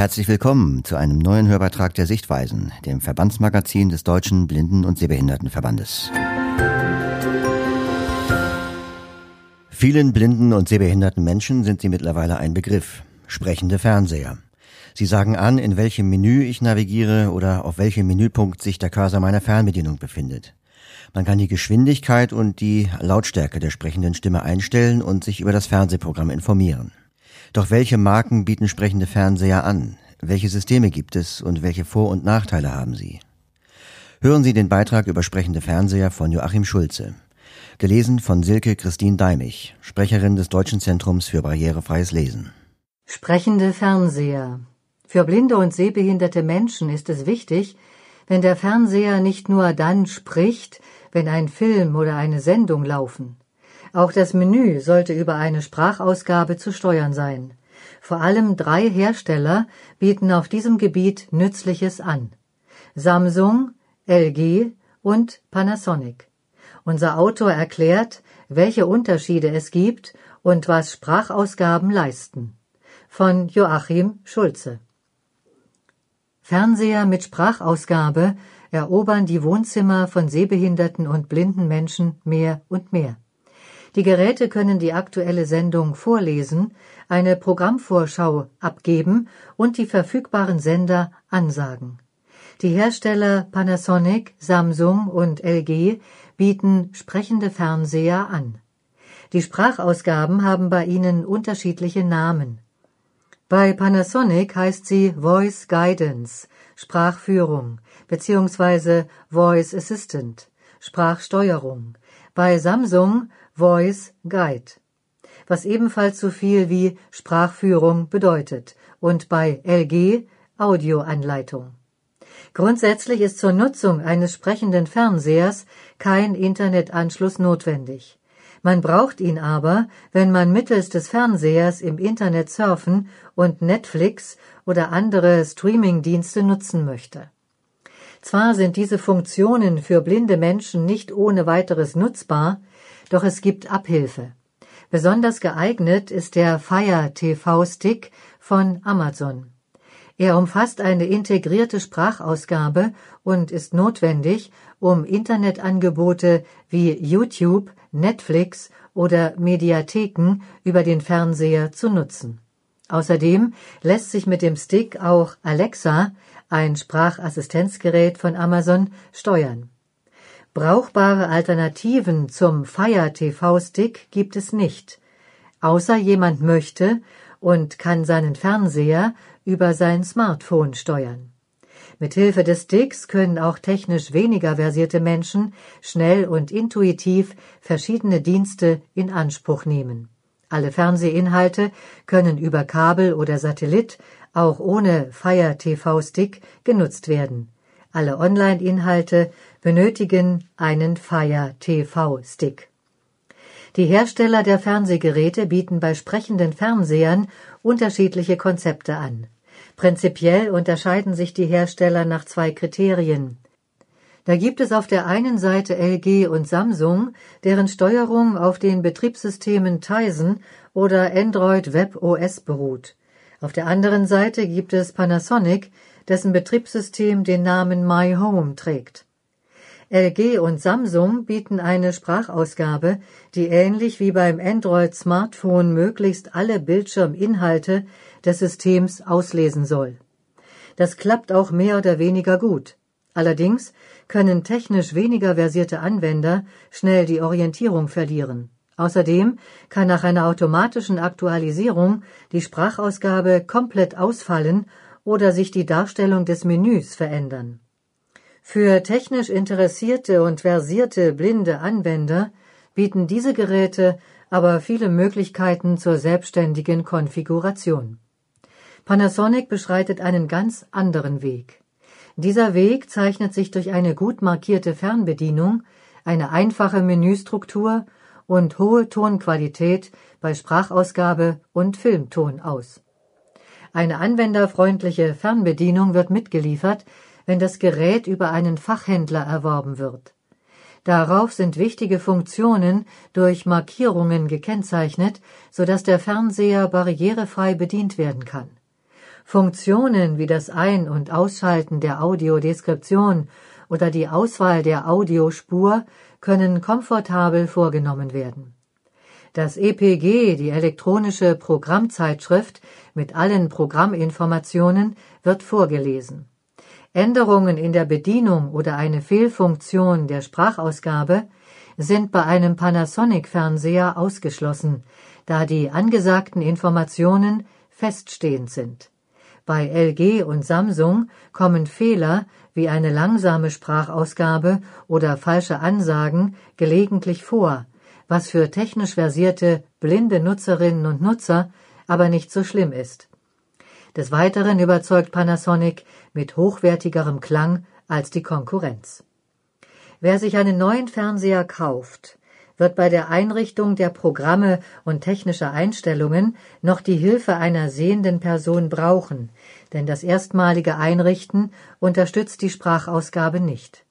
Herzlich willkommen zu einem neuen Hörbeitrag der Sichtweisen, dem Verbandsmagazin des Deutschen Blinden- und Sehbehindertenverbandes. Vielen blinden und sehbehinderten Menschen sind sie mittlerweile ein Begriff. Sprechende Fernseher. Sie sagen an, in welchem Menü ich navigiere oder auf welchem Menüpunkt sich der Cursor meiner Fernbedienung befindet. Man kann die Geschwindigkeit und die Lautstärke der sprechenden Stimme einstellen und sich über das Fernsehprogramm informieren. Doch welche Marken bieten sprechende Fernseher an? Welche Systeme gibt es und welche Vor- und Nachteile haben sie? Hören Sie den Beitrag über sprechende Fernseher von Joachim Schulze. Gelesen von Silke Christine Deimich, Sprecherin des Deutschen Zentrums für barrierefreies Lesen. Sprechende Fernseher. Für blinde und sehbehinderte Menschen ist es wichtig, wenn der Fernseher nicht nur dann spricht, wenn ein Film oder eine Sendung laufen. Auch das Menü sollte über eine Sprachausgabe zu steuern sein. Vor allem drei Hersteller bieten auf diesem Gebiet Nützliches an. Samsung, LG und Panasonic. Unser Autor erklärt, welche Unterschiede es gibt und was Sprachausgaben leisten. Von Joachim Schulze. Fernseher mit Sprachausgabe erobern die Wohnzimmer von sehbehinderten und blinden Menschen mehr und mehr. Die Geräte können die aktuelle Sendung vorlesen, eine Programmvorschau abgeben und die verfügbaren Sender ansagen. Die Hersteller Panasonic, Samsung und LG bieten sprechende Fernseher an. Die Sprachausgaben haben bei ihnen unterschiedliche Namen. Bei Panasonic heißt sie Voice Guidance, Sprachführung, beziehungsweise Voice Assistant, Sprachsteuerung. Bei Samsung Voice Guide, was ebenfalls so viel wie Sprachführung bedeutet, und bei LG Audioanleitung. Grundsätzlich ist zur Nutzung eines sprechenden Fernsehers kein Internetanschluss notwendig. Man braucht ihn aber, wenn man mittels des Fernsehers im Internet surfen und Netflix oder andere Streamingdienste nutzen möchte. Zwar sind diese Funktionen für blinde Menschen nicht ohne weiteres nutzbar, doch es gibt Abhilfe. Besonders geeignet ist der Fire TV Stick von Amazon. Er umfasst eine integrierte Sprachausgabe und ist notwendig, um Internetangebote wie YouTube, Netflix oder Mediatheken über den Fernseher zu nutzen. Außerdem lässt sich mit dem Stick auch Alexa, ein Sprachassistenzgerät von Amazon, steuern. Brauchbare Alternativen zum Fire TV Stick gibt es nicht, außer jemand möchte und kann seinen Fernseher über sein Smartphone steuern. Mithilfe des Sticks können auch technisch weniger versierte Menschen schnell und intuitiv verschiedene Dienste in Anspruch nehmen. Alle Fernsehinhalte können über Kabel oder Satellit auch ohne Fire TV Stick genutzt werden. Alle Online-Inhalte benötigen einen Fire TV Stick. Die Hersteller der Fernsehgeräte bieten bei sprechenden Fernsehern unterschiedliche Konzepte an. Prinzipiell unterscheiden sich die Hersteller nach zwei Kriterien. Da gibt es auf der einen Seite LG und Samsung, deren Steuerung auf den Betriebssystemen Tizen oder Android Web OS beruht. Auf der anderen Seite gibt es Panasonic, dessen Betriebssystem den Namen My Home trägt. LG und Samsung bieten eine Sprachausgabe, die ähnlich wie beim Android Smartphone möglichst alle Bildschirminhalte des Systems auslesen soll. Das klappt auch mehr oder weniger gut. Allerdings können technisch weniger versierte Anwender schnell die Orientierung verlieren. Außerdem kann nach einer automatischen Aktualisierung die Sprachausgabe komplett ausfallen oder sich die Darstellung des Menüs verändern. Für technisch interessierte und versierte blinde Anwender bieten diese Geräte aber viele Möglichkeiten zur selbstständigen Konfiguration. Panasonic beschreitet einen ganz anderen Weg. Dieser Weg zeichnet sich durch eine gut markierte Fernbedienung, eine einfache Menüstruktur und hohe Tonqualität bei Sprachausgabe und Filmton aus. Eine anwenderfreundliche Fernbedienung wird mitgeliefert, wenn das Gerät über einen Fachhändler erworben wird. Darauf sind wichtige Funktionen durch Markierungen gekennzeichnet, so dass der Fernseher barrierefrei bedient werden kann. Funktionen wie das Ein- und Ausschalten der Audiodeskription oder die Auswahl der Audiospur können komfortabel vorgenommen werden. Das EPG, die elektronische Programmzeitschrift mit allen Programminformationen, wird vorgelesen. Änderungen in der Bedienung oder eine Fehlfunktion der Sprachausgabe sind bei einem Panasonic-Fernseher ausgeschlossen, da die angesagten Informationen feststehend sind. Bei LG und Samsung kommen Fehler wie eine langsame Sprachausgabe oder falsche Ansagen gelegentlich vor, was für technisch versierte blinde Nutzerinnen und Nutzer aber nicht so schlimm ist. Des Weiteren überzeugt Panasonic mit hochwertigerem Klang als die Konkurrenz. Wer sich einen neuen Fernseher kauft, wird bei der Einrichtung der Programme und technischer Einstellungen noch die Hilfe einer sehenden Person brauchen, denn das erstmalige Einrichten unterstützt die Sprachausgabe nicht.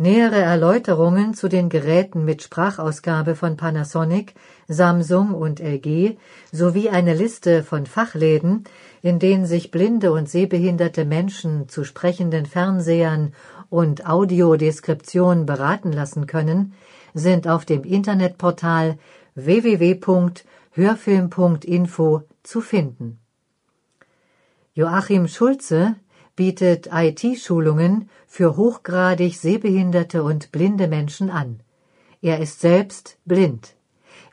Nähere Erläuterungen zu den Geräten mit Sprachausgabe von Panasonic, Samsung und LG sowie eine Liste von Fachläden, in denen sich blinde und sehbehinderte Menschen zu sprechenden Fernsehern und Audiodeskription beraten lassen können, sind auf dem Internetportal www.hörfilm.info zu finden. Joachim Schulze bietet IT-Schulungen für hochgradig sehbehinderte und blinde Menschen an. Er ist selbst blind.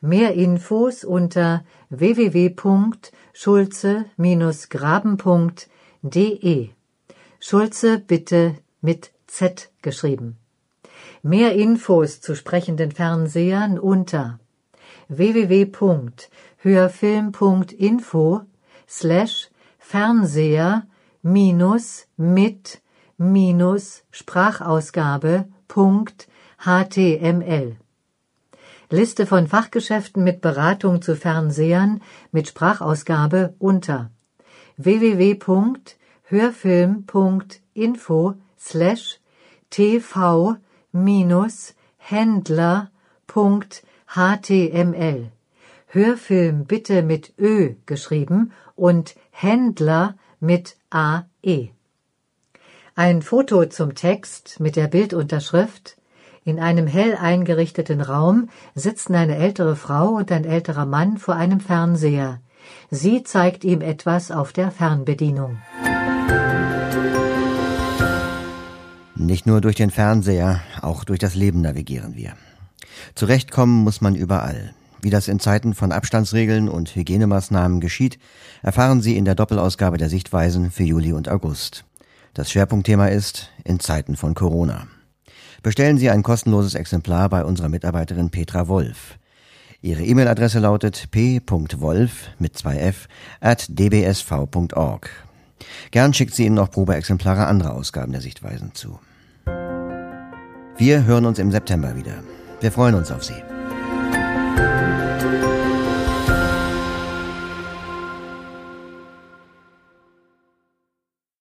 Mehr Infos unter www.schulze-graben.de. Schulze bitte mit Z geschrieben. Mehr Infos zu sprechenden Fernsehern unter www.hörfilm.info slash Fernseher minus mit minus Sprachausgabe Punkt html Liste von Fachgeschäften mit Beratung zu Fernsehern mit Sprachausgabe unter www.hörfilm.info slash tv minus Händler.html Hörfilm bitte mit Ö geschrieben und Händler mit AE. Ein Foto zum Text mit der Bildunterschrift in einem hell eingerichteten Raum sitzen eine ältere Frau und ein älterer Mann vor einem Fernseher. Sie zeigt ihm etwas auf der Fernbedienung. Nicht nur durch den Fernseher, auch durch das Leben navigieren wir. Zurechtkommen muss man überall. Wie das in Zeiten von Abstandsregeln und Hygienemaßnahmen geschieht, erfahren Sie in der Doppelausgabe der Sichtweisen für Juli und August. Das Schwerpunktthema ist in Zeiten von Corona. Bestellen Sie ein kostenloses Exemplar bei unserer Mitarbeiterin Petra Wolf. Ihre E-Mail-Adresse lautet p.wolf mit zwei f at dbsv.org. Gern schickt sie Ihnen noch Probeexemplare anderer Ausgaben der Sichtweisen zu. Wir hören uns im September wieder. Wir freuen uns auf Sie.